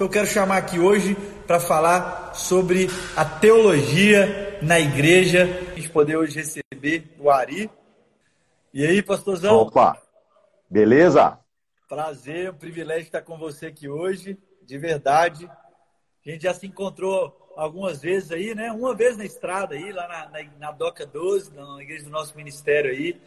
Então eu quero chamar aqui hoje para falar sobre a teologia na igreja. A gente poder hoje receber o Ari. E aí, pastorzão? Opa, beleza? Prazer, é um privilégio estar com você aqui hoje, de verdade. A gente já se encontrou algumas vezes aí, né? Uma vez na estrada aí, lá na, na, na Doca 12, na igreja do nosso ministério aí.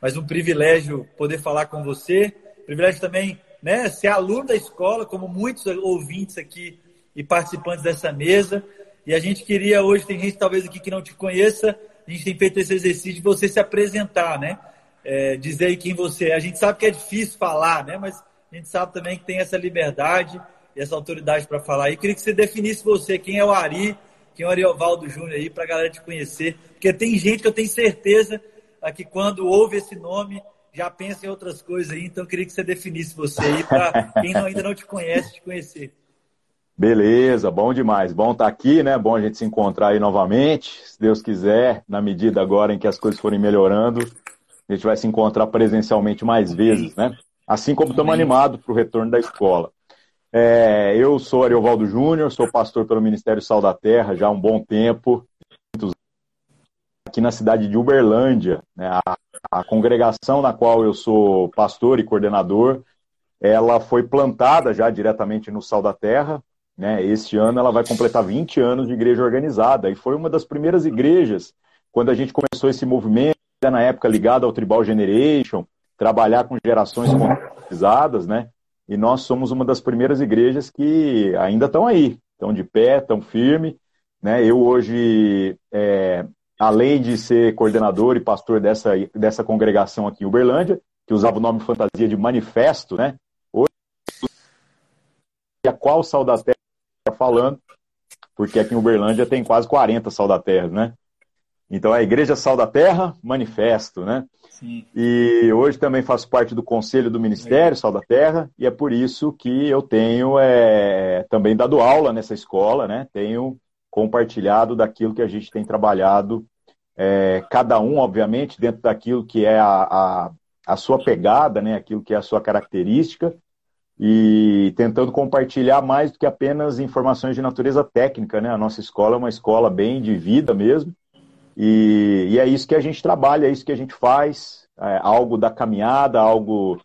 Mas um privilégio poder falar com você. Privilégio também, né? Ser aluno da escola, como muitos ouvintes aqui e participantes dessa mesa. E a gente queria hoje, tem gente talvez aqui que não te conheça, a gente tem feito esse exercício de você se apresentar, né? É, dizer aí quem você é. A gente sabe que é difícil falar, né? Mas a gente sabe também que tem essa liberdade e essa autoridade para falar. E queria que você definisse você, quem é o Ari, quem é o Ariovaldo Júnior aí, para a galera te conhecer. Porque tem gente que eu tenho certeza que quando ouve esse nome já pensa em outras coisas aí. Então eu queria que você definisse você aí, para quem ainda não te conhece, te conhecer. Beleza, bom demais. Bom estar tá aqui, né? Bom a gente se encontrar aí novamente. Se Deus quiser, na medida agora em que as coisas forem melhorando, a gente vai se encontrar presencialmente mais vezes, né? Assim como estamos animados para o retorno da escola. É, eu sou Ariovaldo Júnior, sou pastor pelo Ministério Sal da Terra já há um bom tempo, aqui na cidade de Uberlândia. Né, a, a, congregação na qual eu sou pastor e coordenador, ela foi plantada já diretamente no Sal da Terra. Né, este ano ela vai completar 20 anos de igreja organizada e foi uma das primeiras igrejas quando a gente começou esse movimento, na época ligado ao Tribal Generation, trabalhar com gerações contextualizadas, né? E nós somos uma das primeiras igrejas que ainda estão aí, estão de pé, estão firme. Né? Eu hoje, é, além de ser coordenador e pastor dessa, dessa congregação aqui em Uberlândia, que usava o nome fantasia de Manifesto, né? Hoje, a qual Sal da Terra está falando, porque aqui em Uberlândia tem quase 40 Sal da Terra, né? Então, a Igreja Sal da Terra, Manifesto, né? Sim. E hoje também faço parte do Conselho do Ministério Sal da Terra, e é por isso que eu tenho é, também dado aula nessa escola, né? Tenho compartilhado daquilo que a gente tem trabalhado, é, cada um, obviamente, dentro daquilo que é a, a, a sua pegada, né? Aquilo que é a sua característica, e tentando compartilhar mais do que apenas informações de natureza técnica, né? A nossa escola é uma escola bem de vida mesmo, e, e, é isso que a gente trabalha, é isso que a gente faz, é algo da caminhada, algo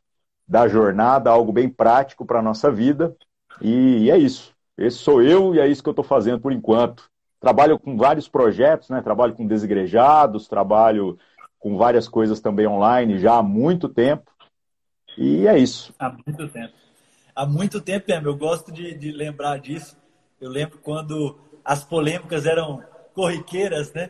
da jornada, algo bem prático para a nossa vida. E, e, é isso. Esse sou eu e é isso que eu estou fazendo por enquanto. Trabalho com vários projetos, né? trabalho com desigrejados, trabalho com várias coisas também online já há muito tempo. E é isso. Há muito tempo. Há muito tempo mesmo. Eu gosto de, de lembrar disso. Eu lembro quando as polêmicas eram corriqueiras, né?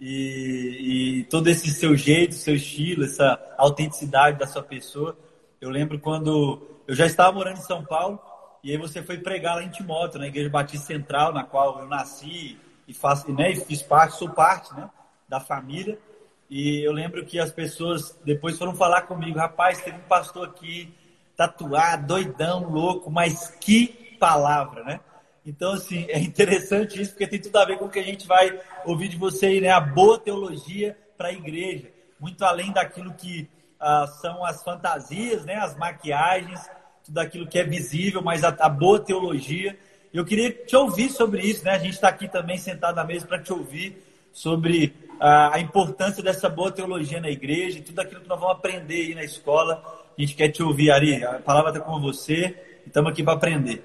e, e, todo esse seu jeito, seu estilo, essa autenticidade da sua pessoa. Eu lembro quando eu já estava morando em São Paulo e aí você foi pregar lá em Timóteo, na Igreja Batista Central, na qual eu nasci e, faço, né, e fiz parte, sou parte né, da família. E eu lembro que as pessoas depois foram falar comigo, rapaz, teve um pastor aqui tatuado, doidão, louco, mas que palavra, né? Então, assim, é interessante isso, porque tem tudo a ver com o que a gente vai ouvir de você né? A boa teologia para a igreja. Muito além daquilo que ah, são as fantasias, né? As maquiagens, tudo aquilo que é visível, mas a, a boa teologia. Eu queria te ouvir sobre isso, né? A gente está aqui também sentado na mesa para te ouvir sobre ah, a importância dessa boa teologia na igreja e tudo aquilo que nós vamos aprender aí na escola. A gente quer te ouvir, Ari. A palavra está com você e estamos aqui para aprender.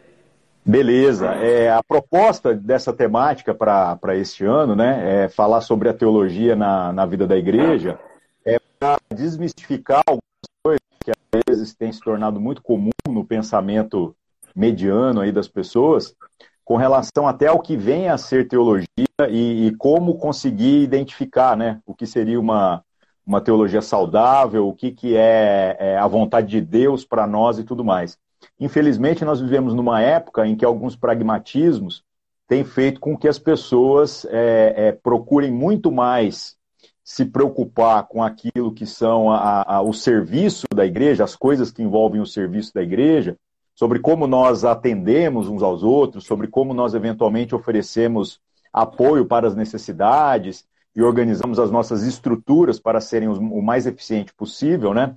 Beleza. É, a proposta dessa temática para este ano, né, é falar sobre a teologia na, na vida da igreja, é para desmistificar algumas coisas que às vezes têm se tornado muito comum no pensamento mediano aí das pessoas, com relação até ao que vem a ser teologia e, e como conseguir identificar né, o que seria uma, uma teologia saudável, o que, que é, é a vontade de Deus para nós e tudo mais. Infelizmente, nós vivemos numa época em que alguns pragmatismos têm feito com que as pessoas é, é, procurem muito mais se preocupar com aquilo que são a, a, o serviço da igreja, as coisas que envolvem o serviço da igreja, sobre como nós atendemos uns aos outros, sobre como nós eventualmente oferecemos apoio para as necessidades e organizamos as nossas estruturas para serem o mais eficiente possível, né?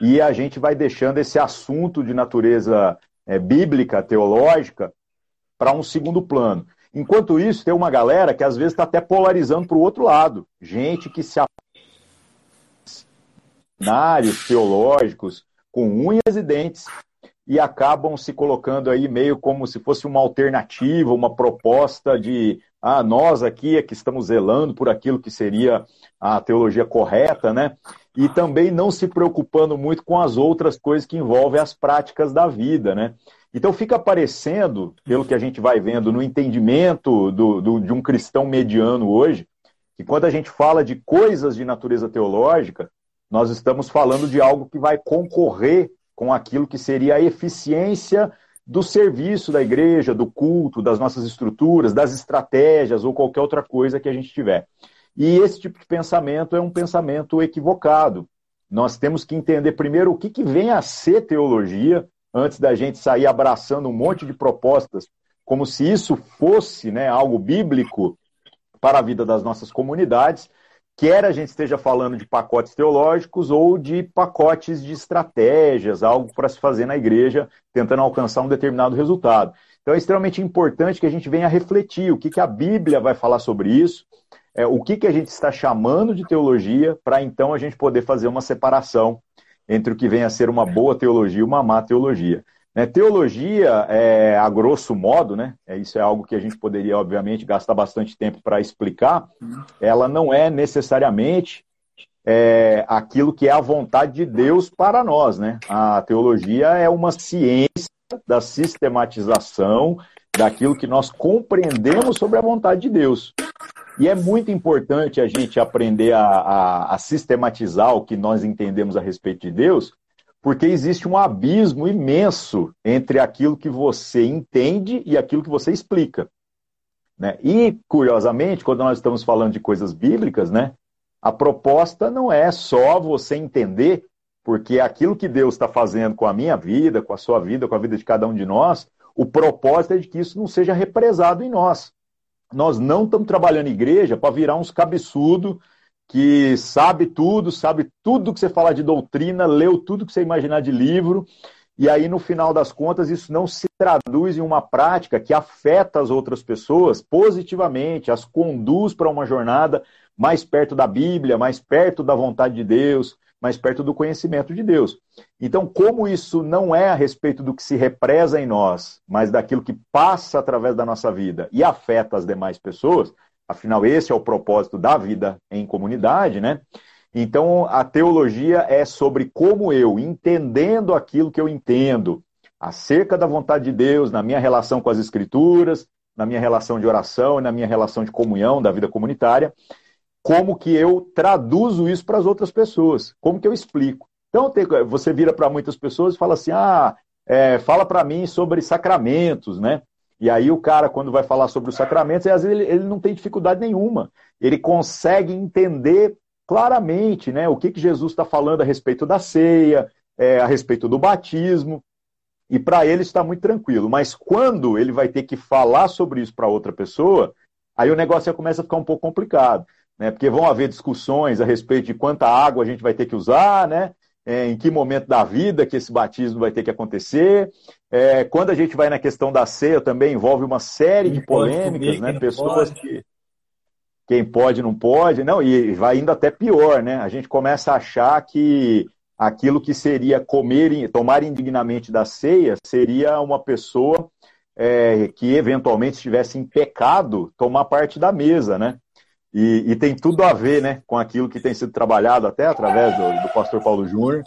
e a gente vai deixando esse assunto de natureza é, bíblica, teológica, para um segundo plano. Enquanto isso, tem uma galera que às vezes está até polarizando para o outro lado. Gente que se cenários teológicos com unhas e dentes e acabam se colocando aí meio como se fosse uma alternativa, uma proposta de ah, nós aqui é que estamos zelando por aquilo que seria a teologia correta, né? E também não se preocupando muito com as outras coisas que envolvem as práticas da vida, né? Então fica aparecendo, pelo que a gente vai vendo no entendimento do, do, de um cristão mediano hoje, que quando a gente fala de coisas de natureza teológica, nós estamos falando de algo que vai concorrer com aquilo que seria a eficiência do serviço da igreja, do culto, das nossas estruturas, das estratégias ou qualquer outra coisa que a gente tiver. E esse tipo de pensamento é um pensamento equivocado. Nós temos que entender primeiro o que, que vem a ser teologia, antes da gente sair abraçando um monte de propostas, como se isso fosse né, algo bíblico para a vida das nossas comunidades, quer a gente esteja falando de pacotes teológicos ou de pacotes de estratégias, algo para se fazer na igreja, tentando alcançar um determinado resultado. Então é extremamente importante que a gente venha refletir o que, que a Bíblia vai falar sobre isso, é, o que, que a gente está chamando de teologia, para então a gente poder fazer uma separação entre o que vem a ser uma boa teologia e uma má teologia. Né, teologia, é, a grosso modo, né, é, isso é algo que a gente poderia, obviamente, gastar bastante tempo para explicar, ela não é necessariamente é, aquilo que é a vontade de Deus para nós. Né? A teologia é uma ciência da sistematização daquilo que nós compreendemos sobre a vontade de Deus. E é muito importante a gente aprender a, a, a sistematizar o que nós entendemos a respeito de Deus, porque existe um abismo imenso entre aquilo que você entende e aquilo que você explica. Né? E, curiosamente, quando nós estamos falando de coisas bíblicas, né, a proposta não é só você entender, porque aquilo que Deus está fazendo com a minha vida, com a sua vida, com a vida de cada um de nós, o propósito é de que isso não seja represado em nós. Nós não estamos trabalhando igreja para virar uns cabeçudo que sabe tudo, sabe tudo que você falar de doutrina, leu tudo que você imaginar de livro, e aí no final das contas isso não se traduz em uma prática que afeta as outras pessoas positivamente, as conduz para uma jornada mais perto da Bíblia, mais perto da vontade de Deus, mais perto do conhecimento de Deus. Então, como isso não é a respeito do que se represa em nós, mas daquilo que passa através da nossa vida e afeta as demais pessoas, Afinal, esse é o propósito da vida em comunidade, né? Então, a teologia é sobre como eu, entendendo aquilo que eu entendo acerca da vontade de Deus, na minha relação com as Escrituras, na minha relação de oração na minha relação de comunhão da vida comunitária, como que eu traduzo isso para as outras pessoas, como que eu explico. Então, você vira para muitas pessoas e fala assim: ah, é, fala para mim sobre sacramentos, né? E aí o cara, quando vai falar sobre os sacramentos, às vezes ele, ele não tem dificuldade nenhuma. Ele consegue entender claramente né, o que, que Jesus está falando a respeito da ceia, é, a respeito do batismo, e para ele está muito tranquilo. Mas quando ele vai ter que falar sobre isso para outra pessoa, aí o negócio já começa a ficar um pouco complicado. Né? Porque vão haver discussões a respeito de quanta água a gente vai ter que usar, né? É, em que momento da vida que esse batismo vai ter que acontecer. É, quando a gente vai na questão da ceia, também envolve uma série quem de polêmicas, comer, né? Pessoas que. Quem pode, não pode. Não, e vai indo até pior, né? A gente começa a achar que aquilo que seria comer, tomar indignamente da ceia, seria uma pessoa é, que eventualmente estivesse em pecado tomar parte da mesa, né? E, e, tem tudo a ver né, com aquilo que tem sido trabalhado até através do, do pastor Paulo Júnior,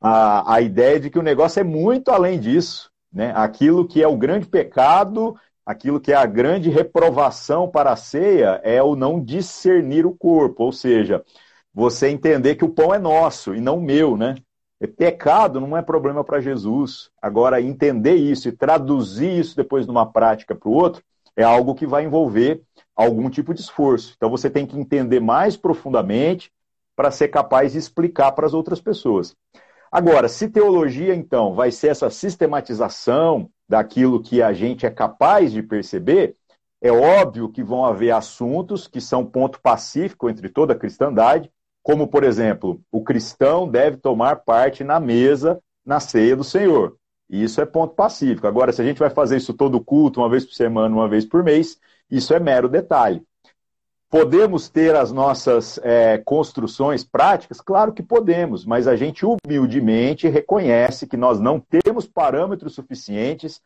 a, a ideia de que o negócio é muito além disso. Né? Aquilo que é o grande pecado, aquilo que é a grande reprovação para a ceia é o não discernir o corpo, ou seja, você entender que o pão é nosso e não meu, né? Pecado não é problema para Jesus. Agora, entender isso e traduzir isso depois numa prática para o outro é algo que vai envolver algum tipo de esforço. Então você tem que entender mais profundamente para ser capaz de explicar para as outras pessoas. Agora, se teologia, então, vai ser essa sistematização daquilo que a gente é capaz de perceber, é óbvio que vão haver assuntos que são ponto pacífico entre toda a cristandade, como, por exemplo, o cristão deve tomar parte na mesa na ceia do Senhor. Isso é ponto pacífico. Agora, se a gente vai fazer isso todo culto, uma vez por semana, uma vez por mês, isso é mero detalhe. Podemos ter as nossas é, construções práticas? Claro que podemos, mas a gente humildemente reconhece que nós não temos parâmetros suficientes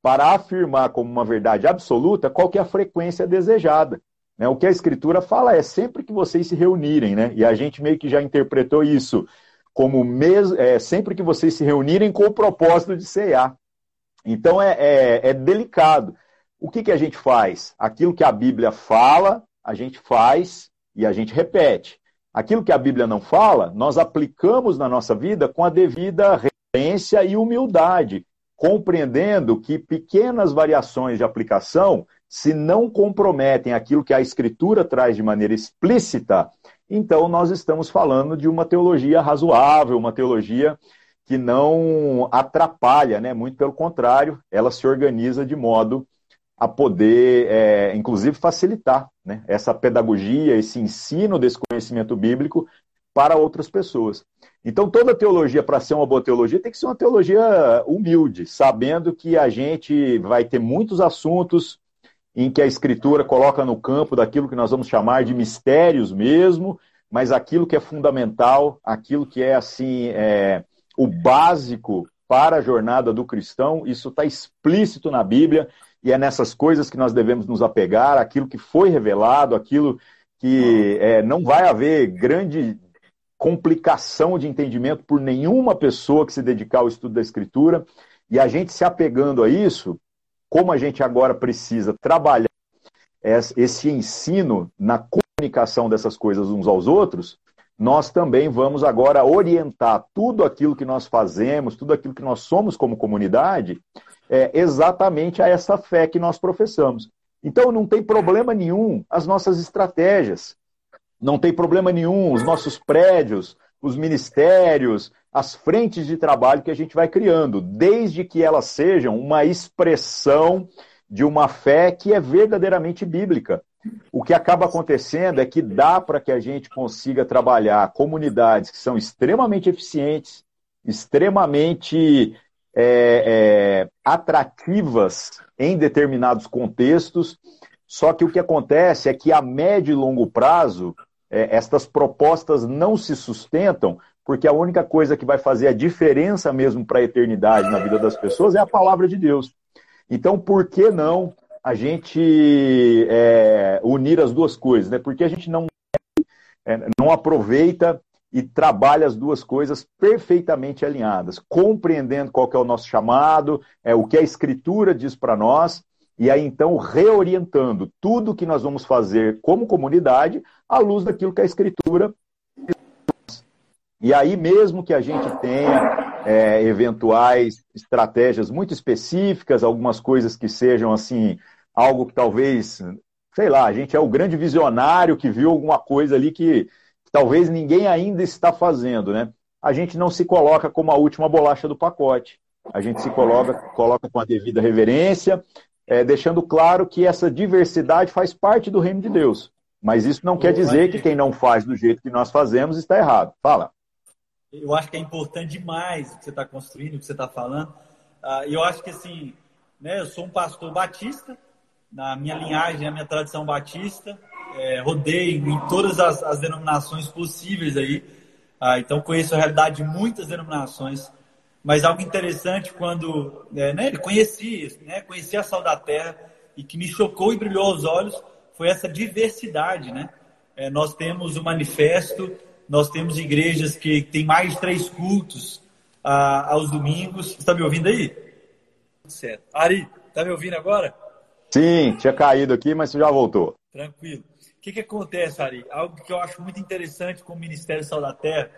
para afirmar como uma verdade absoluta qual que é a frequência desejada. Né? O que a Escritura fala é sempre que vocês se reunirem, né? e a gente meio que já interpretou isso como mes... É, sempre que vocês se reunirem com o propósito de cear. Então é, é, é delicado. O que, que a gente faz? Aquilo que a Bíblia fala, a gente faz e a gente repete. Aquilo que a Bíblia não fala, nós aplicamos na nossa vida com a devida reverência e humildade, compreendendo que pequenas variações de aplicação, se não comprometem aquilo que a Escritura traz de maneira explícita, então nós estamos falando de uma teologia razoável, uma teologia que não atrapalha, né? muito pelo contrário, ela se organiza de modo a poder, é, inclusive, facilitar né, essa pedagogia, esse ensino desse conhecimento bíblico para outras pessoas. Então, toda teologia, para ser uma boa teologia, tem que ser uma teologia humilde, sabendo que a gente vai ter muitos assuntos em que a Escritura coloca no campo daquilo que nós vamos chamar de mistérios mesmo, mas aquilo que é fundamental, aquilo que é assim é, o básico para a jornada do cristão, isso está explícito na Bíblia e é nessas coisas que nós devemos nos apegar, aquilo que foi revelado, aquilo que é, não vai haver grande complicação de entendimento por nenhuma pessoa que se dedicar ao estudo da Escritura. E a gente se apegando a isso, como a gente agora precisa trabalhar esse ensino na comunicação dessas coisas uns aos outros, nós também vamos agora orientar tudo aquilo que nós fazemos, tudo aquilo que nós somos como comunidade, é, exatamente a essa fé que nós professamos. Então não tem problema nenhum as nossas estratégias, não tem problema nenhum os nossos prédios, os ministérios, as frentes de trabalho que a gente vai criando, desde que elas sejam uma expressão de uma fé que é verdadeiramente bíblica. O que acaba acontecendo é que dá para que a gente consiga trabalhar comunidades que são extremamente eficientes, extremamente é, é, atrativas em determinados contextos, só que o que acontece é que a médio e longo prazo, é, estas propostas não se sustentam, porque a única coisa que vai fazer a diferença mesmo para a eternidade na vida das pessoas é a palavra de Deus. Então, por que não a gente é, unir as duas coisas? Né? Porque a gente não, é, não aproveita e trabalha as duas coisas perfeitamente alinhadas, compreendendo qual é o nosso chamado, é o que a Escritura diz para nós, e aí então reorientando tudo que nós vamos fazer como comunidade à luz daquilo que a Escritura diz. E aí mesmo que a gente tenha é, eventuais estratégias muito específicas, algumas coisas que sejam assim algo que talvez, sei lá, a gente é o grande visionário que viu alguma coisa ali que talvez ninguém ainda está fazendo, né? A gente não se coloca como a última bolacha do pacote. A gente se coloca, coloca com a devida reverência, é, deixando claro que essa diversidade faz parte do reino de Deus. Mas isso não quer dizer que quem não faz do jeito que nós fazemos está errado. Fala. Eu acho que é importante demais o que você está construindo, o que você está falando. Ah, eu acho que assim, né, eu sou um pastor batista, na minha linhagem, na minha tradição batista, é, rodeio em todas as, as denominações possíveis aí. Ah, então conheço a realidade de muitas denominações. Mas algo interessante quando é, né, conheci, né, conheci a Sal da Terra e que me chocou e brilhou aos olhos foi essa diversidade, né? É, nós temos o manifesto, nós temos igrejas que têm mais de três cultos ah, aos domingos. Você está me ouvindo aí? Certo. Ari, está me ouvindo agora? Sim, tinha caído aqui, mas já voltou. Tranquilo. O que, que acontece, Ari? Algo que eu acho muito interessante com o Ministério Sal da Terra,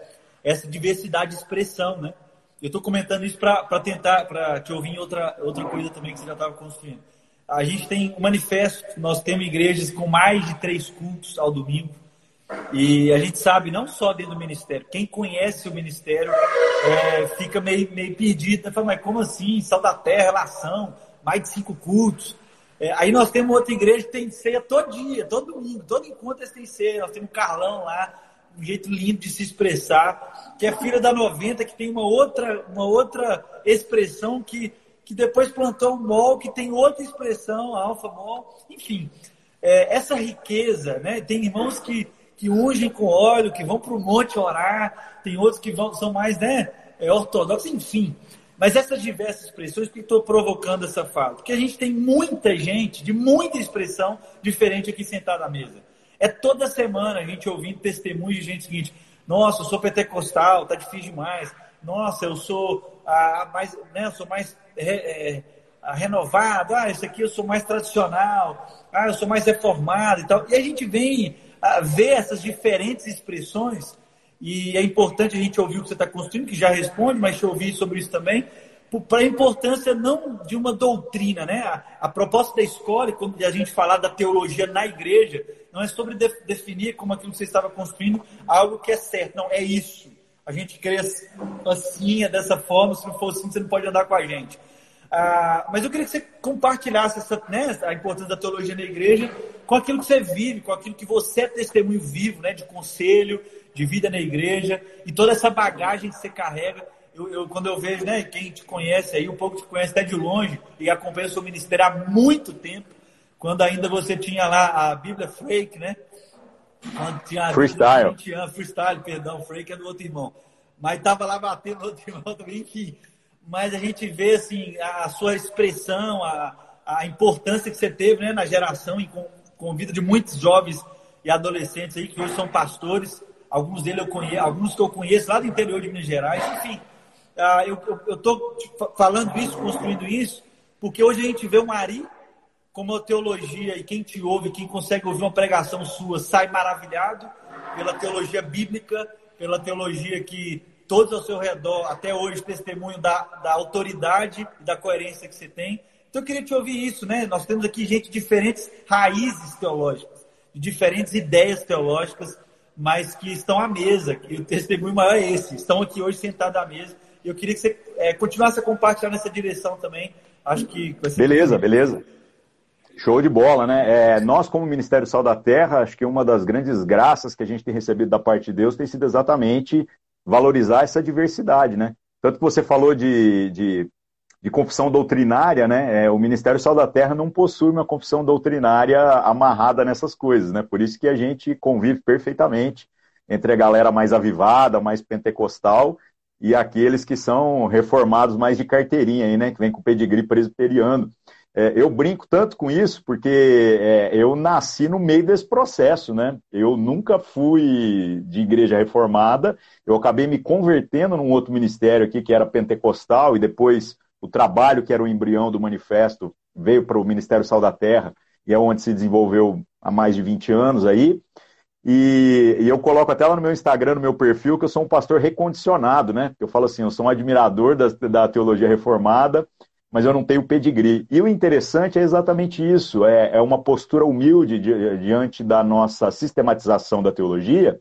essa diversidade de expressão, né? Eu estou comentando isso para tentar, para te ouvir em outra, outra coisa também que você já estava construindo. A gente tem um manifesto, nós temos igrejas com mais de três cultos ao domingo. E a gente sabe, não só dentro do ministério, quem conhece o ministério é, fica meio, meio perdido. Né? Fala, mas como assim? Sal da terra, relação, mais de cinco cultos. É, aí nós temos outra igreja que tem ceia todo dia, todo domingo, todo encontro eles têm ceia. Nós temos o Carlão lá, um jeito lindo de se expressar, que é filha da 90, que tem uma outra, uma outra expressão que, que depois plantou um mol, que tem outra expressão, alfa mol, enfim. É, essa riqueza, né? Tem irmãos que, que ungem com óleo, que vão para o monte orar, tem outros que vão, são mais né, é, ortodoxos, enfim. Mas essas diversas expressões, que estou provocando essa fala? Porque a gente tem muita gente de muita expressão diferente aqui sentada à mesa. É toda semana a gente ouvindo testemunhos de gente seguinte: nossa, eu sou pentecostal, tá difícil demais. Nossa, eu sou a, mais, né, eu sou mais é, renovado. Ah, isso aqui eu sou mais tradicional. Ah, eu sou mais reformado e tal. E a gente vem a ver essas diferentes expressões e é importante a gente ouvir o que você está construindo, que já responde, mas te ouvir sobre isso também, para a importância não de uma doutrina, né? A, a, proposta da escola, quando a gente falar da teologia na igreja, não é sobre de, definir como aquilo que você estava construindo algo que é certo, não, é isso. A gente crê assim, é dessa forma, se não for assim, você não pode andar com a gente. Ah, mas eu queria que você compartilhasse essa, né, a importância da teologia na igreja com aquilo que você vive, com aquilo que você é testemunho vivo, né, de conselho, de vida na igreja e toda essa bagagem que você carrega. Eu, eu, quando eu vejo, né, quem te conhece aí, um pouco te conhece até de longe e acompanha o seu ministério há muito tempo, quando ainda você tinha lá a Bíblia Freak, né? Quando tinha a freestyle. Bíblia, freestyle, perdão, Freak é do outro irmão. Mas estava lá batendo no outro irmão também, enfim. Mas a gente vê, assim, a, a sua expressão, a, a importância que você teve né, na geração e com, com vida de muitos jovens e adolescentes aí que hoje são pastores alguns deles eu conheço, alguns que eu conheço lá do interior de Minas Gerais, enfim. Ah, eu estou falando isso, construindo isso, porque hoje a gente vê o Ari como a teologia, e quem te ouve, quem consegue ouvir uma pregação sua, sai maravilhado pela teologia bíblica, pela teologia que todos ao seu redor, até hoje, testemunho da, da autoridade e da coerência que você tem. Então eu queria te ouvir isso, né? Nós temos aqui gente de diferentes raízes teológicas, de diferentes ideias teológicas, mas que estão à mesa, que o testemunho maior é esse, estão aqui hoje sentados à mesa. E eu queria que você é, continuasse a compartilhar nessa direção também. Acho que. Beleza, beleza. Show de bola, né? É, nós, como Ministério Sal da Terra, acho que uma das grandes graças que a gente tem recebido da parte de Deus tem sido exatamente valorizar essa diversidade, né? Tanto que você falou de, de de confissão doutrinária, né? É, o Ministério Sal da Terra não possui uma confissão doutrinária amarrada nessas coisas, né? Por isso que a gente convive perfeitamente entre a galera mais avivada, mais pentecostal e aqueles que são reformados mais de carteirinha aí, né? Que vem com pedigree presbiteriano. É, eu brinco tanto com isso porque é, eu nasci no meio desse processo, né? Eu nunca fui de igreja reformada, eu acabei me convertendo num outro ministério aqui que era pentecostal e depois o trabalho que era o embrião do manifesto veio para o Ministério Sal da Terra e é onde se desenvolveu há mais de 20 anos aí. E, e, eu coloco até lá no meu Instagram, no meu perfil, que eu sou um pastor recondicionado, né? Eu falo assim, eu sou um admirador da, da teologia reformada, mas eu não tenho pedigree. E o interessante é exatamente isso, é, é uma postura humilde di, diante da nossa sistematização da teologia,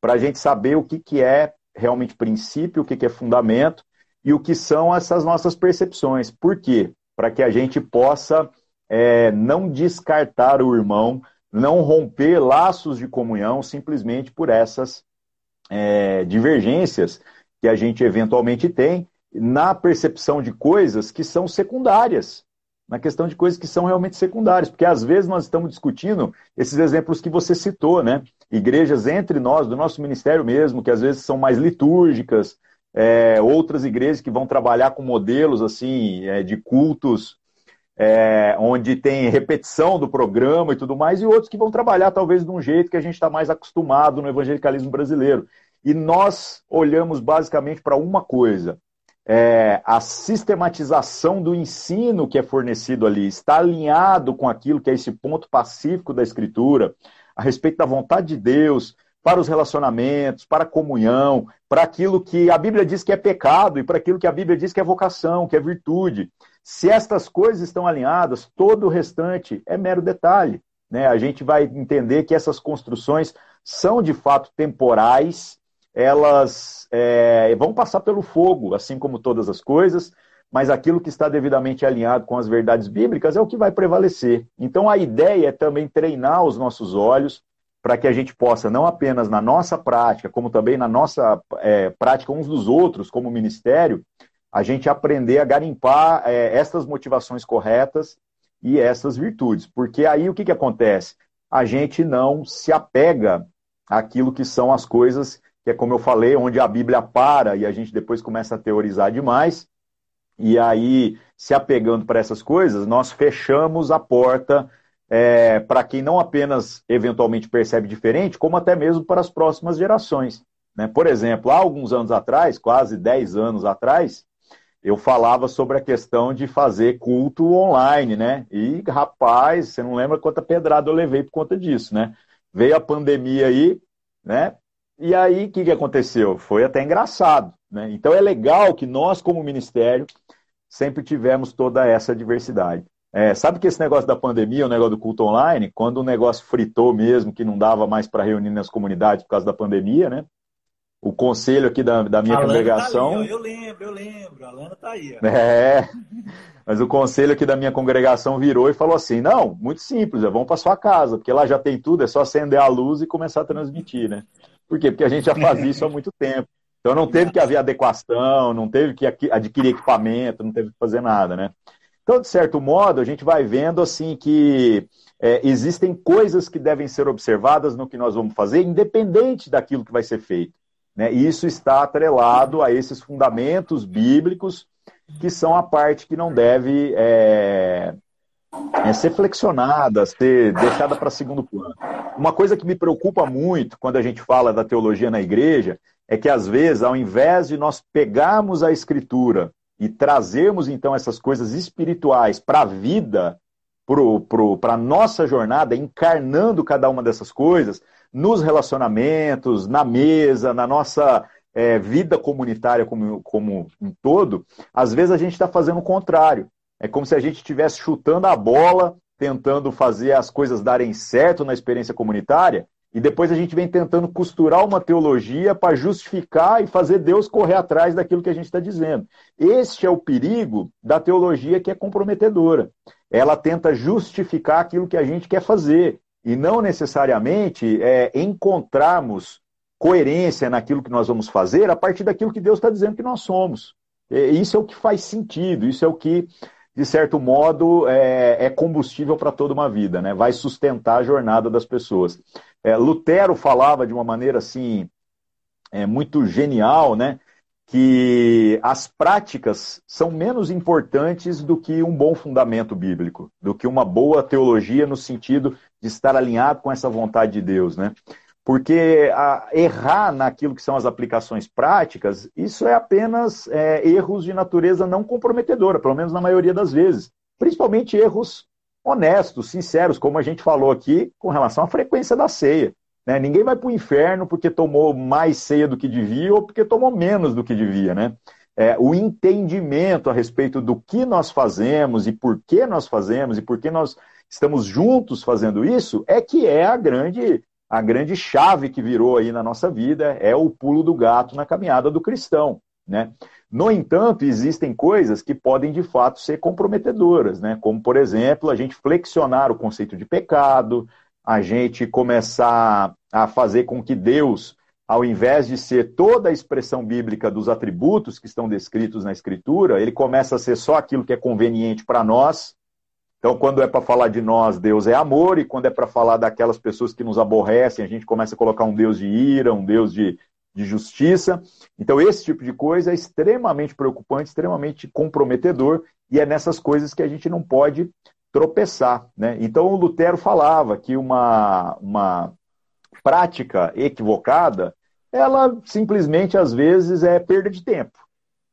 para a gente saber o que, que é realmente princípio, o que, que é fundamento, e o que são essas nossas percepções. Por quê? Para que a gente possa é, não descartar o irmão, não romper laços de comunhão simplesmente por essas é, divergências que a gente eventualmente tem na percepção de coisas que são secundárias, na questão de coisas que são realmente secundárias, porque às vezes nós estamos discutindo esses exemplos que você citou, né? Igrejas entre nós, do nosso ministério mesmo, que às vezes são mais litúrgicas, é, outras igrejas que vão trabalhar com modelos assim é, de cultos é, onde tem repetição do programa e tudo mais, e outros que vão trabalhar talvez de um jeito que a gente está mais acostumado no evangelicalismo brasileiro. E nós olhamos basicamente para uma coisa: é, a sistematização do ensino que é fornecido ali está alinhado com aquilo que é esse ponto pacífico da Escritura, a respeito da vontade de Deus, para os relacionamentos, para a comunhão, para aquilo que a Bíblia diz que é pecado e para aquilo que a Bíblia diz que é vocação, que é virtude. Se estas coisas estão alinhadas, todo o restante é mero detalhe. Né? A gente vai entender que essas construções são de fato temporais, elas é, vão passar pelo fogo, assim como todas as coisas, mas aquilo que está devidamente alinhado com as verdades bíblicas é o que vai prevalecer. Então a ideia é também treinar os nossos olhos para que a gente possa, não apenas na nossa prática, como também na nossa é, prática uns dos outros, como ministério, a gente aprender a garimpar é, essas motivações corretas e essas virtudes. Porque aí o que, que acontece? A gente não se apega àquilo que são as coisas, que é como eu falei, onde a Bíblia para e a gente depois começa a teorizar demais. E aí, se apegando para essas coisas, nós fechamos a porta é, para quem não apenas eventualmente percebe diferente, como até mesmo para as próximas gerações. Né? Por exemplo, há alguns anos atrás, quase 10 anos atrás, eu falava sobre a questão de fazer culto online, né? E, rapaz, você não lembra quanta pedrada eu levei por conta disso, né? Veio a pandemia aí, né? E aí, o que, que aconteceu? Foi até engraçado, né? Então é legal que nós, como ministério, sempre tivemos toda essa diversidade. É, sabe que esse negócio da pandemia, o negócio do culto online, quando o negócio fritou mesmo, que não dava mais para reunir nas comunidades por causa da pandemia, né? O conselho aqui da, da minha congregação. Tá ali, eu lembro, eu lembro, a Lana tá aí. Ó. É. Mas o conselho aqui da minha congregação virou e falou assim: não, muito simples, é, vamos para sua casa, porque lá já tem tudo, é só acender a luz e começar a transmitir, né? Por quê? Porque a gente já fazia isso há muito tempo. Então não teve que haver adequação, não teve que adquirir equipamento, não teve que fazer nada, né? Então, de certo modo, a gente vai vendo assim que é, existem coisas que devem ser observadas no que nós vamos fazer, independente daquilo que vai ser feito. Né? E isso está atrelado a esses fundamentos bíblicos, que são a parte que não deve é, é ser flexionada, ser deixada para segundo plano. Uma coisa que me preocupa muito quando a gente fala da teologia na igreja é que, às vezes, ao invés de nós pegarmos a escritura e trazermos então essas coisas espirituais para a vida, para a nossa jornada, encarnando cada uma dessas coisas nos relacionamentos, na mesa, na nossa é, vida comunitária como, como um todo, às vezes a gente está fazendo o contrário. É como se a gente estivesse chutando a bola, tentando fazer as coisas darem certo na experiência comunitária, e depois a gente vem tentando costurar uma teologia para justificar e fazer Deus correr atrás daquilo que a gente está dizendo. Este é o perigo da teologia que é comprometedora. Ela tenta justificar aquilo que a gente quer fazer e não necessariamente é, encontrarmos coerência naquilo que nós vamos fazer a partir daquilo que Deus está dizendo que nós somos. Isso é o que faz sentido, isso é o que de certo modo, é, é combustível para toda uma vida, né? vai sustentar a jornada das pessoas. É, Lutero falava de uma maneira assim, é, muito genial, né? que as práticas são menos importantes do que um bom fundamento bíblico, do que uma boa teologia no sentido de estar alinhado com essa vontade de Deus, né? Porque errar naquilo que são as aplicações práticas, isso é apenas é, erros de natureza não comprometedora, pelo menos na maioria das vezes. Principalmente erros honestos, sinceros, como a gente falou aqui com relação à frequência da ceia. Né? Ninguém vai para o inferno porque tomou mais ceia do que devia ou porque tomou menos do que devia. Né? É, o entendimento a respeito do que nós fazemos e por que nós fazemos e por que nós estamos juntos fazendo isso é que é a grande a grande chave que virou aí na nossa vida é o pulo do gato na caminhada do cristão, né? No entanto, existem coisas que podem de fato ser comprometedoras, né? Como, por exemplo, a gente flexionar o conceito de pecado, a gente começar a fazer com que Deus, ao invés de ser toda a expressão bíblica dos atributos que estão descritos na Escritura, ele começa a ser só aquilo que é conveniente para nós, então, quando é para falar de nós, Deus é amor, e quando é para falar daquelas pessoas que nos aborrecem, a gente começa a colocar um Deus de ira, um Deus de, de justiça. Então, esse tipo de coisa é extremamente preocupante, extremamente comprometedor, e é nessas coisas que a gente não pode tropeçar. Né? Então, o Lutero falava que uma, uma prática equivocada, ela simplesmente, às vezes, é perda de tempo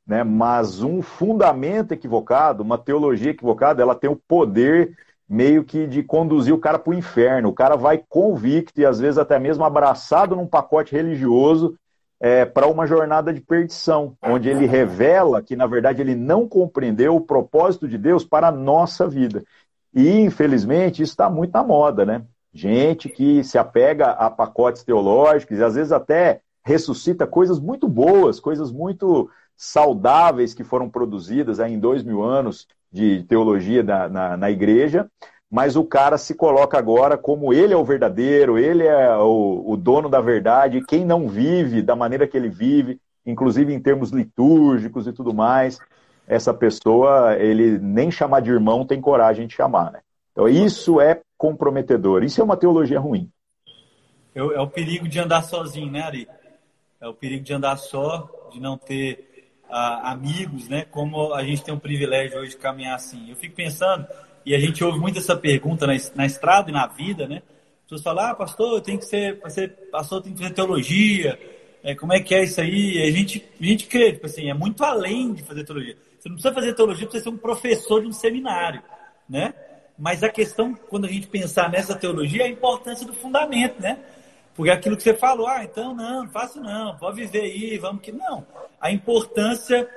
né? mas um fundamento equivocado, uma teologia equivocada, ela tem o poder meio que de conduzir o cara para o inferno. O cara vai convicto e às vezes até mesmo abraçado num pacote religioso é, para uma jornada de perdição, onde ele revela que na verdade ele não compreendeu o propósito de Deus para a nossa vida. E infelizmente isso está muito na moda, né? Gente que se apega a pacotes teológicos e às vezes até ressuscita coisas muito boas, coisas muito saudáveis que foram produzidas em dois mil anos de teologia na, na igreja, mas o cara se coloca agora como ele é o verdadeiro, ele é o, o dono da verdade, quem não vive da maneira que ele vive, inclusive em termos litúrgicos e tudo mais, essa pessoa, ele nem chamar de irmão tem coragem de chamar, né? Então isso é comprometedor, isso é uma teologia ruim. É, é o perigo de andar sozinho, né, Ari? É o perigo de andar só, de não ter uh, amigos, né? Como a gente tem o privilégio hoje de caminhar assim. Eu fico pensando, e a gente ouve muito essa pergunta na, na estrada e na vida, né? As pessoas falam, ah, pastor, tenho que ser, ser pastor, tem que fazer teologia, é, como é que é isso aí? E a gente, a gente crê, tipo assim, é muito além de fazer teologia. Você não precisa fazer teologia para ser um professor de um seminário, né? Mas a questão, quando a gente pensar nessa teologia, é a importância do fundamento, né? Porque aquilo que você falou, ah, então não, não faço não, pode viver aí, vamos que. Não. A importância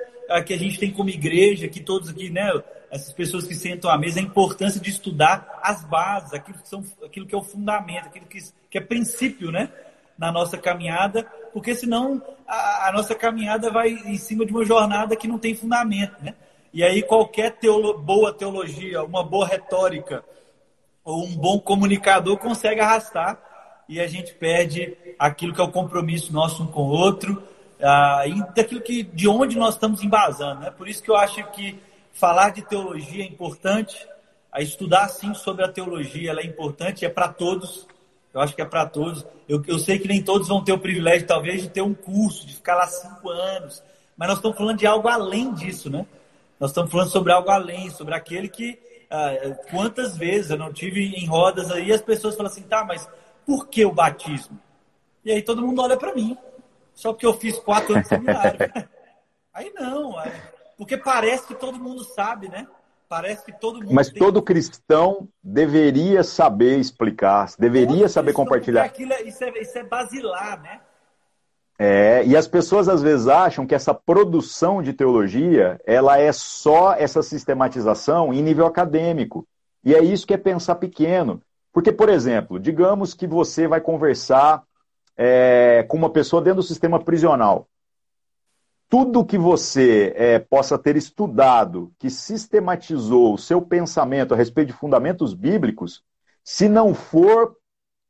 que a gente tem como igreja, que todos aqui, né? Essas pessoas que sentam à mesa, a importância de estudar as bases, aquilo que, são, aquilo que é o fundamento, aquilo que, que é princípio, né? Na nossa caminhada, porque senão a, a nossa caminhada vai em cima de uma jornada que não tem fundamento, né? E aí qualquer teolo, boa teologia, uma boa retórica ou um bom comunicador consegue arrastar e a gente perde aquilo que é o compromisso nosso um com o outro, uh, e daquilo que, de onde nós estamos embasando. Né? Por isso que eu acho que falar de teologia é importante, a estudar sim sobre a teologia ela é importante, é para todos. Eu acho que é para todos. Eu, eu sei que nem todos vão ter o privilégio, talvez, de ter um curso, de ficar lá cinco anos. Mas nós estamos falando de algo além disso, né? Nós estamos falando sobre algo além, sobre aquele que. Ah, quantas vezes eu não tive em rodas aí, as pessoas falam assim, tá, mas por que o batismo? E aí todo mundo olha para mim, só porque eu fiz quatro anos de seminário. aí não, porque parece que todo mundo sabe, né? Parece que todo mundo. Mas todo cristão deveria saber explicar, deveria todo saber compartilhar. Aquilo é, isso, é, isso é basilar, né? É, e as pessoas às vezes acham que essa produção de teologia, ela é só essa sistematização em nível acadêmico. E é isso que é pensar pequeno. Porque, por exemplo, digamos que você vai conversar é, com uma pessoa dentro do sistema prisional. Tudo que você é, possa ter estudado, que sistematizou o seu pensamento a respeito de fundamentos bíblicos, se não for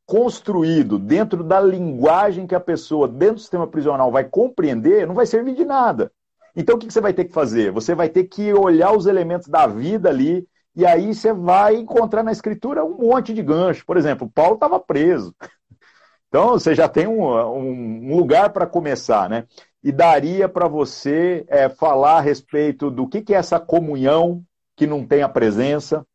construído dentro da linguagem que a pessoa, dentro do sistema prisional, vai compreender, não vai servir de nada. Então, o que você vai ter que fazer? Você vai ter que olhar os elementos da vida ali, e aí você vai encontrar na escritura um monte de gancho. Por exemplo, Paulo estava preso. Então você já tem um, um, lugar para começar, né? E daria para você é, falar a respeito do que, que é essa comunhão que não tem a presença,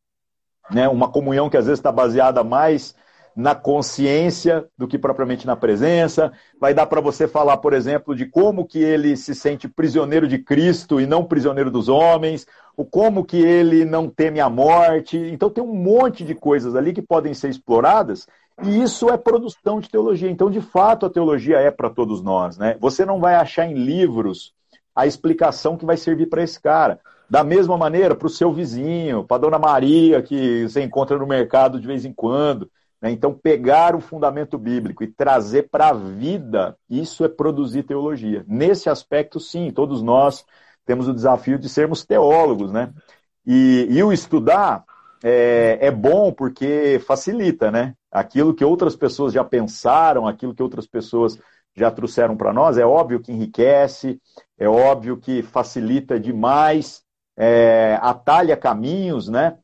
né? Uma comunhão que às vezes está baseada mais na consciência do que propriamente na presença. Vai dar para você falar, por exemplo, de como que ele se sente prisioneiro de Cristo e não prisioneiro dos homens, o como que ele não teme a morte. Então tem um monte de coisas ali que podem ser exploradas e isso é produção de teologia. Então, de fato, a teologia é para todos nós, né? Você não vai achar em livros a explicação que vai servir para esse cara. Da mesma maneira, para o seu vizinho, para a dona Maria, que você encontra no mercado de vez em quando. Né? Então, pegar o fundamento bíblico e trazer para a vida, isso é produzir teologia. Nesse aspecto, sim, todos nós temos o desafio de sermos teólogos, né? E, e o estudar é, é bom porque facilita, né? Aquilo que outras pessoas já pensaram, aquilo que outras pessoas já trouxeram para nós, é óbvio que enriquece, é óbvio que facilita demais, é, atalha caminhos, né?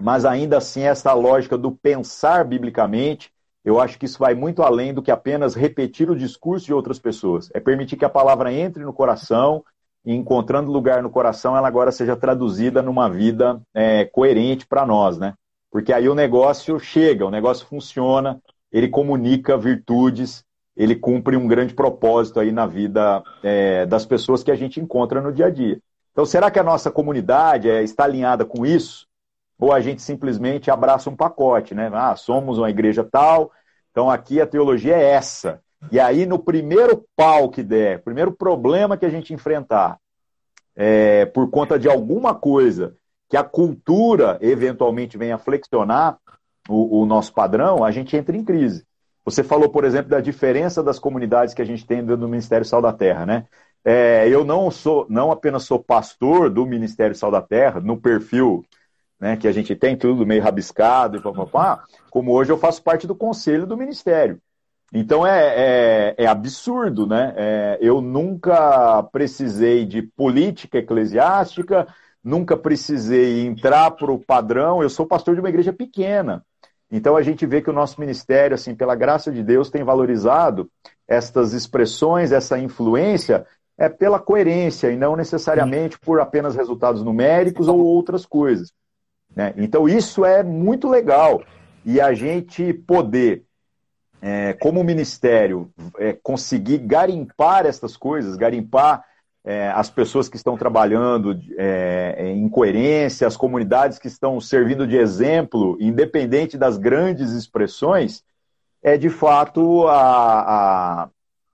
mas ainda assim essa lógica do pensar biblicamente, eu acho que isso vai muito além do que apenas repetir o discurso de outras pessoas. É permitir que a palavra entre no coração e, encontrando lugar no coração, ela agora seja traduzida numa vida é, coerente para nós, né? Porque aí o negócio chega, o negócio funciona, ele comunica virtudes, ele cumpre um grande propósito aí na vida é, das pessoas que a gente encontra no dia a dia. Então, será que a nossa comunidade é, está alinhada com isso? ou a gente simplesmente abraça um pacote, né? Ah, somos uma igreja tal, então aqui a teologia é essa. E aí, no primeiro pau que der, primeiro problema que a gente enfrentar, é, por conta de alguma coisa que a cultura eventualmente venha flexionar o, o nosso padrão, a gente entra em crise. Você falou, por exemplo, da diferença das comunidades que a gente tem dentro do Ministério Sal da Terra, né? É, eu não sou, não apenas sou pastor do Ministério Sal da Terra, no perfil né, que a gente tem tudo meio rabiscado, e papapá, como hoje eu faço parte do conselho do ministério. Então é, é, é absurdo, né? É, eu nunca precisei de política eclesiástica, nunca precisei entrar para o padrão. Eu sou pastor de uma igreja pequena. Então a gente vê que o nosso ministério, assim, pela graça de Deus, tem valorizado estas expressões, essa influência, é pela coerência e não necessariamente por apenas resultados numéricos ou outras coisas. Né? Então isso é muito legal. E a gente poder, é, como ministério, é, conseguir garimpar essas coisas, garimpar é, as pessoas que estão trabalhando é, em coerência, as comunidades que estão servindo de exemplo, independente das grandes expressões, é de fato a, a,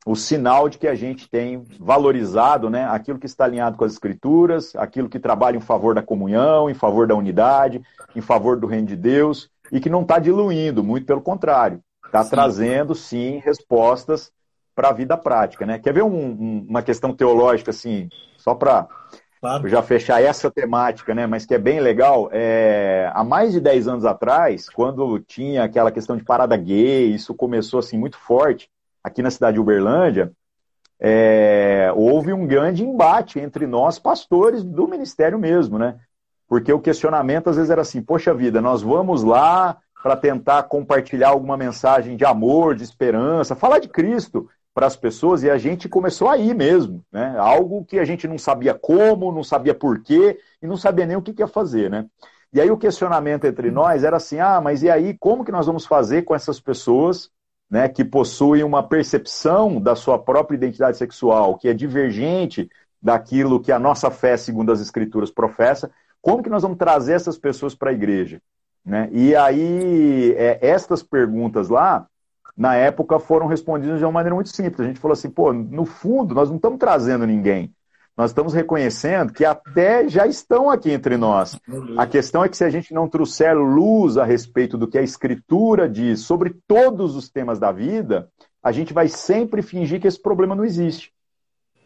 o sinal de que a gente tem valorizado né, aquilo que está alinhado com as escrituras, aquilo que trabalha em favor da comunhão, em favor da unidade, em favor do reino de Deus, e que não está diluindo, muito pelo contrário, está trazendo sim respostas para a vida prática, né? Quer ver um, um, uma questão teológica, assim, só para claro. já fechar essa temática, né? Mas que é bem legal. É, há mais de 10 anos atrás, quando tinha aquela questão de parada gay, isso começou assim muito forte aqui na cidade de Uberlândia, é, houve um grande embate entre nós, pastores do ministério mesmo, né? Porque o questionamento às vezes era assim: poxa vida, nós vamos lá para tentar compartilhar alguma mensagem de amor, de esperança, falar de Cristo, para as pessoas e a gente começou a ir mesmo, né? Algo que a gente não sabia como, não sabia porquê e não sabia nem o que, que ia fazer, né? E aí o questionamento entre nós era assim: ah, mas e aí como que nós vamos fazer com essas pessoas, né, que possuem uma percepção da sua própria identidade sexual que é divergente daquilo que a nossa fé, segundo as escrituras, professa? Como que nós vamos trazer essas pessoas para a igreja? Né? E aí, é, estas perguntas lá, na época, foram respondidas de uma maneira muito simples. A gente falou assim, pô, no fundo, nós não estamos trazendo ninguém. Nós estamos reconhecendo que até já estão aqui entre nós. A questão é que se a gente não trouxer luz a respeito do que a Escritura diz sobre todos os temas da vida, a gente vai sempre fingir que esse problema não existe.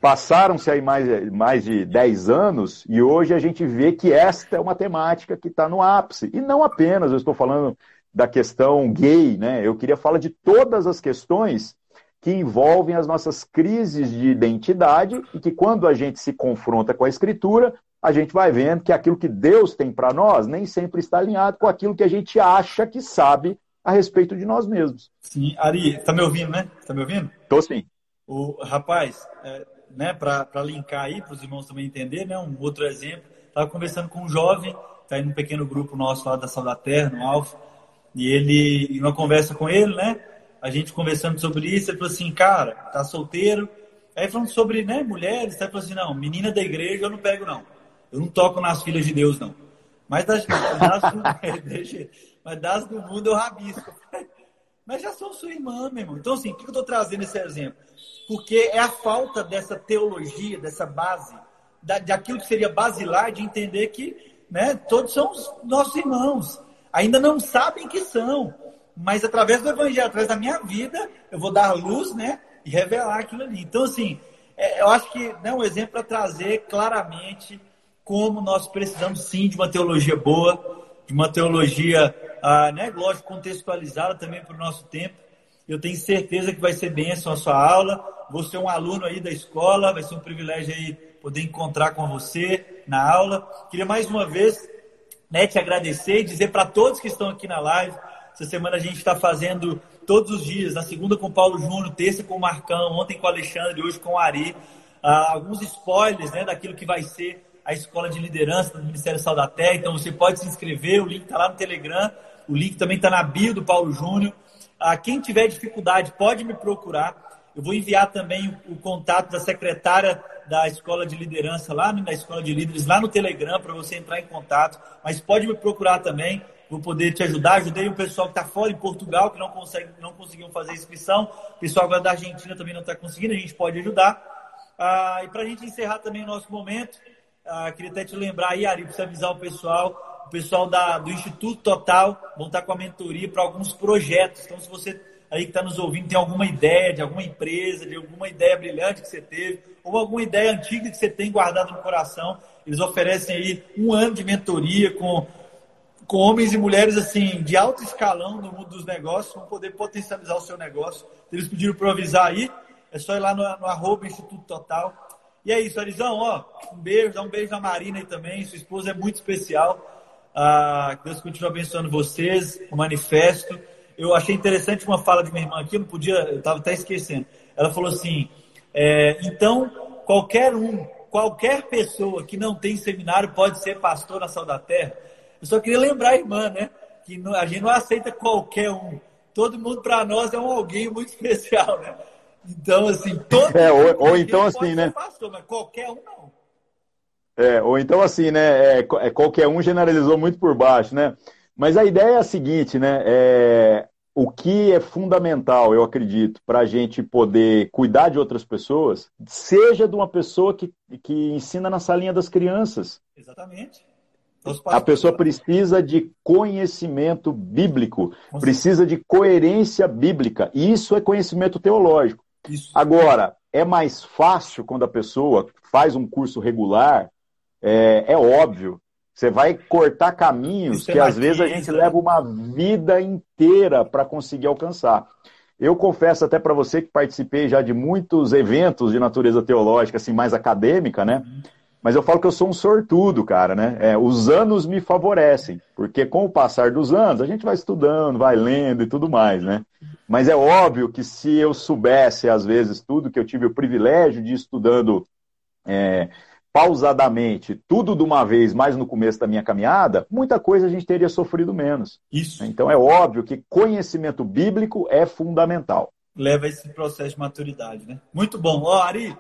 Passaram-se aí mais, mais de 10 anos e hoje a gente vê que esta é uma temática que está no ápice. E não apenas, eu estou falando da questão gay, né? Eu queria falar de todas as questões que envolvem as nossas crises de identidade e que quando a gente se confronta com a escritura, a gente vai vendo que aquilo que Deus tem para nós nem sempre está alinhado com aquilo que a gente acha que sabe a respeito de nós mesmos. Sim, Ari, tá me ouvindo, né? Tá me ouvindo? Tô sim. O rapaz, é, né, para linkar aí para os irmãos também entender, né, um outro exemplo, estava conversando com um jovem, tá aí num pequeno grupo nosso lá da Sal da Terra, no Alfa, e ele, em uma conversa com ele, né? A gente conversando sobre isso, ele falou assim, cara, tá solteiro. Aí falando sobre, né, mulheres, aí falou assim, não, menina da igreja eu não pego, não. Eu não toco nas filhas de Deus, não. Mas das, das, do, mas das do mundo eu rabisco. Mas já sou sua irmã, meu irmão. Então, assim, por que eu estou trazendo esse exemplo? Porque é a falta dessa teologia, dessa base, da, daquilo que seria basilar, de entender que né, todos são os nossos irmãos ainda não sabem que são, mas através do evangelho, através da minha vida, eu vou dar luz, né, e revelar aquilo ali. Então, assim, é, eu acho que é né, um exemplo para trazer claramente como nós precisamos sim de uma teologia boa, de uma teologia, ah, né, lógico, contextualizada também para o nosso tempo. Eu tenho certeza que vai ser bênção a sua aula. Vou ser um aluno aí da escola, vai ser um privilégio aí poder encontrar com você na aula. Queria mais uma vez né, te agradecer e dizer para todos que estão aqui na live. Essa semana a gente está fazendo todos os dias, na segunda com o Paulo Júnior, terça com o Marcão, ontem com o Alexandre, hoje com o Ari. Ah, alguns spoilers né, daquilo que vai ser a escola de liderança do Ministério Sal da Terra. Então você pode se inscrever, o link está lá no Telegram, o link também está na bio do Paulo Júnior. Ah, quem tiver dificuldade pode me procurar. Eu vou enviar também o, o contato da secretária da escola de liderança lá na escola de líderes lá no Telegram para você entrar em contato. Mas pode me procurar também, vou poder te ajudar. Ajudei o pessoal que está fora em Portugal que não consegue, não conseguiu fazer inscrição. O pessoal agora da Argentina também não está conseguindo. A gente pode ajudar. Ah, e para a gente encerrar também o nosso momento, ah, queria até te lembrar aí, Ari, precisa avisar o pessoal, o pessoal da, do Instituto Total vão estar com a mentoria para alguns projetos. Então, se você aí que está nos ouvindo tem alguma ideia de alguma empresa, de alguma ideia brilhante que você teve, ou alguma ideia antiga que você tem guardado no coração, eles oferecem aí um ano de mentoria com com homens e mulheres assim de alto escalão no mundo dos negócios, vão poder potencializar o seu negócio. Eles pediram para avisar aí, é só ir lá no, no arroba Instituto Total. E é isso, Arizão, ó, um beijo, dá um beijo na Marina aí também, sua esposa é muito especial. Ah, que Deus continue abençoando vocês, o manifesto. Eu achei interessante uma fala de minha irmã aqui, eu não podia, eu estava até esquecendo. Ela falou assim: é, então, qualquer um, qualquer pessoa que não tem seminário pode ser pastor na Sal da Terra. Eu só queria lembrar a irmã, né? Que a gente não aceita qualquer um. Todo mundo para nós é um alguém muito especial, né? Então, assim, todo é, ou, ou então assim, né? Pastor, mas qualquer um não. É, ou então assim, né? É, é, qualquer um generalizou muito por baixo, né? Mas a ideia é a seguinte, né? É, o que é fundamental, eu acredito, para a gente poder cuidar de outras pessoas, seja de uma pessoa que, que ensina na salinha das crianças. Exatamente. A pessoa precisa de conhecimento bíblico, precisa de coerência bíblica. E isso é conhecimento teológico. Isso. Agora, é mais fácil quando a pessoa faz um curso regular, é, é óbvio. Você vai cortar caminhos que às vezes a gente leva uma vida inteira para conseguir alcançar. Eu confesso até para você que participei já de muitos eventos de natureza teológica, assim, mais acadêmica, né? Uhum. Mas eu falo que eu sou um sortudo, cara, né? É, os anos me favorecem, porque com o passar dos anos a gente vai estudando, vai lendo e tudo mais, né? Mas é óbvio que se eu soubesse, às vezes, tudo que eu tive o privilégio de ir estudando é, pausadamente, tudo de uma vez, mais no começo da minha caminhada, muita coisa a gente teria sofrido menos. Isso. Então é óbvio que conhecimento bíblico é fundamental. Leva esse processo de maturidade, né? Muito bom. Ó, Ari,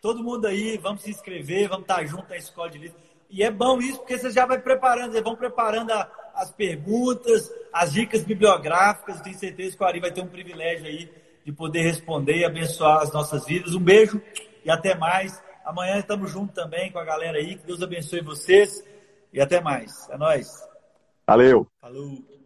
todo mundo aí, vamos se inscrever, vamos estar junto na escola de livro. E é bom isso, porque você já vai preparando, vocês vão preparando a, as perguntas, as dicas bibliográficas. Tenho certeza que o Ari vai ter um privilégio aí de poder responder e abençoar as nossas vidas. Um beijo e até mais. Amanhã estamos juntos também com a galera aí. Que Deus abençoe vocês. E até mais. É nóis. Valeu. Falou.